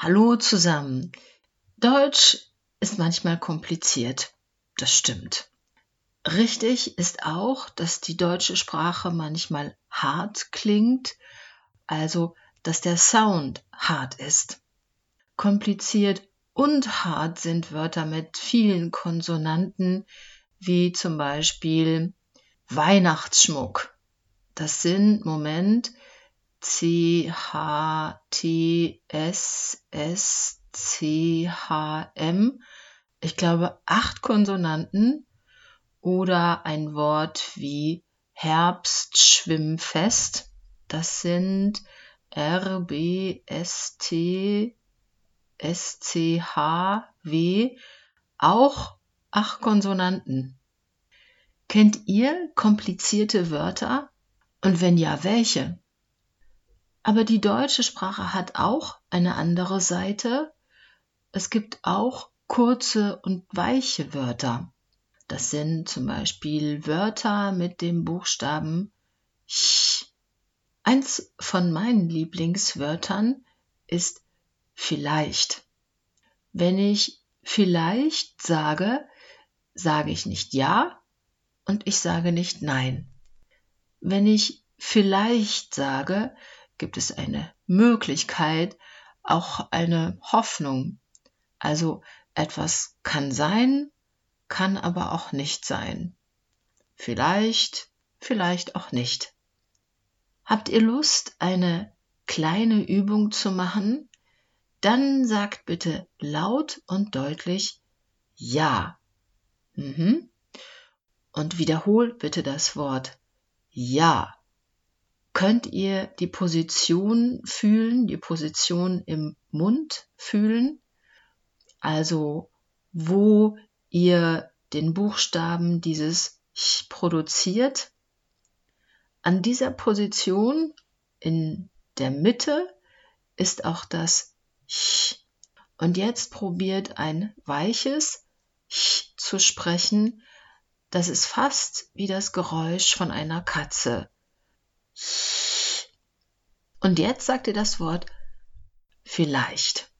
Hallo zusammen. Deutsch ist manchmal kompliziert. Das stimmt. Richtig ist auch, dass die deutsche Sprache manchmal hart klingt, also dass der Sound hart ist. Kompliziert und hart sind Wörter mit vielen Konsonanten, wie zum Beispiel Weihnachtsschmuck. Das sind, Moment, C, H, T, S, S, C, H, M. Ich glaube, acht Konsonanten oder ein Wort wie Herbstschwimmfest. Das sind R, B, S, T, S, C, H, W. Auch acht Konsonanten. Kennt ihr komplizierte Wörter? Und wenn ja, welche? Aber die deutsche Sprache hat auch eine andere Seite. Es gibt auch kurze und weiche Wörter. Das sind zum Beispiel Wörter mit dem Buchstaben ch. Eins von meinen Lieblingswörtern ist vielleicht. Wenn ich vielleicht sage, sage ich nicht ja und ich sage nicht nein. Wenn ich vielleicht sage, gibt es eine Möglichkeit, auch eine Hoffnung. Also etwas kann sein, kann aber auch nicht sein. Vielleicht, vielleicht auch nicht. Habt ihr Lust, eine kleine Übung zu machen? Dann sagt bitte laut und deutlich Ja. Mhm. Und wiederholt bitte das Wort Ja könnt ihr die Position fühlen, die Position im Mund fühlen, also wo ihr den Buchstaben dieses Ch produziert. An dieser Position in der Mitte ist auch das Ch. Und jetzt probiert ein weiches Ch zu sprechen. Das ist fast wie das Geräusch von einer Katze. Und jetzt sagt ihr das Wort vielleicht.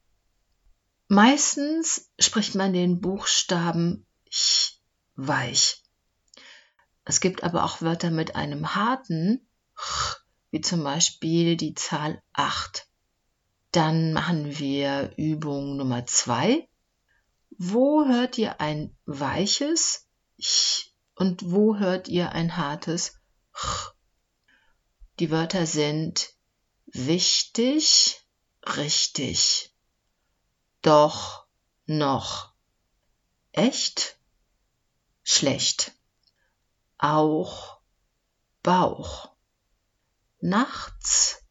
Meistens spricht man den Buchstaben ch weich. Es gibt aber auch Wörter mit einem harten ch, wie zum Beispiel die Zahl 8. Dann machen wir Übung Nummer 2. Wo hört ihr ein weiches ch und wo hört ihr ein hartes ch? Die Wörter sind wichtig, richtig, doch, noch, echt, schlecht, auch, Bauch, nachts,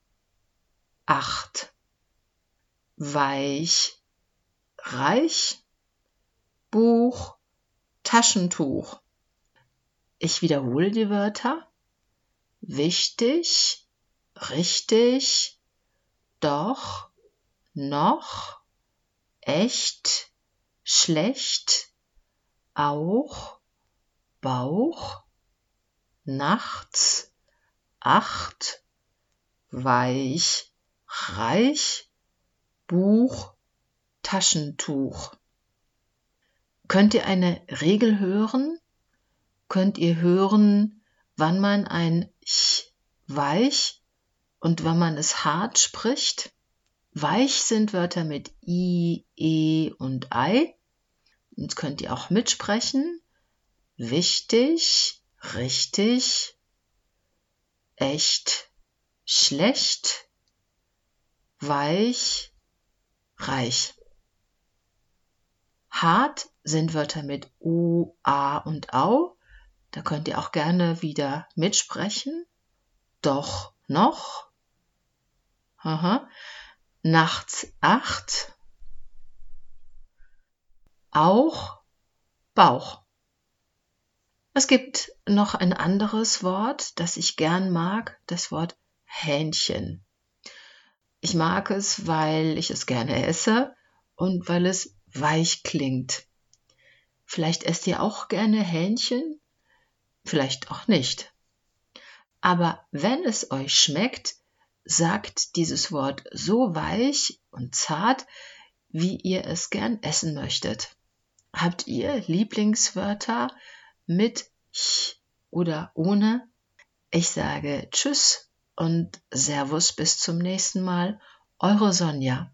acht, weich, reich, Buch, Taschentuch. Ich wiederhole die Wörter wichtig, richtig, doch, noch, echt, schlecht, auch, Bauch, nachts, acht, weich, reich, Buch, Taschentuch. Könnt ihr eine Regel hören? Könnt ihr hören, wann man ein ch weich und wenn man es hart spricht. Weich sind Wörter mit i, e und ei. Jetzt könnt ihr auch mitsprechen. Wichtig, richtig, echt, schlecht, weich, reich. Hart sind Wörter mit u, a und au. Da könnt ihr auch gerne wieder mitsprechen. Doch noch. Aha. Nachts acht. Auch Bauch. Es gibt noch ein anderes Wort, das ich gern mag, das Wort Hähnchen. Ich mag es, weil ich es gerne esse und weil es weich klingt. Vielleicht esst ihr auch gerne Hähnchen? Vielleicht auch nicht. Aber wenn es euch schmeckt, sagt dieses Wort so weich und zart, wie ihr es gern essen möchtet. Habt ihr Lieblingswörter mit ch oder ohne? Ich sage Tschüss und Servus bis zum nächsten Mal. Eure Sonja.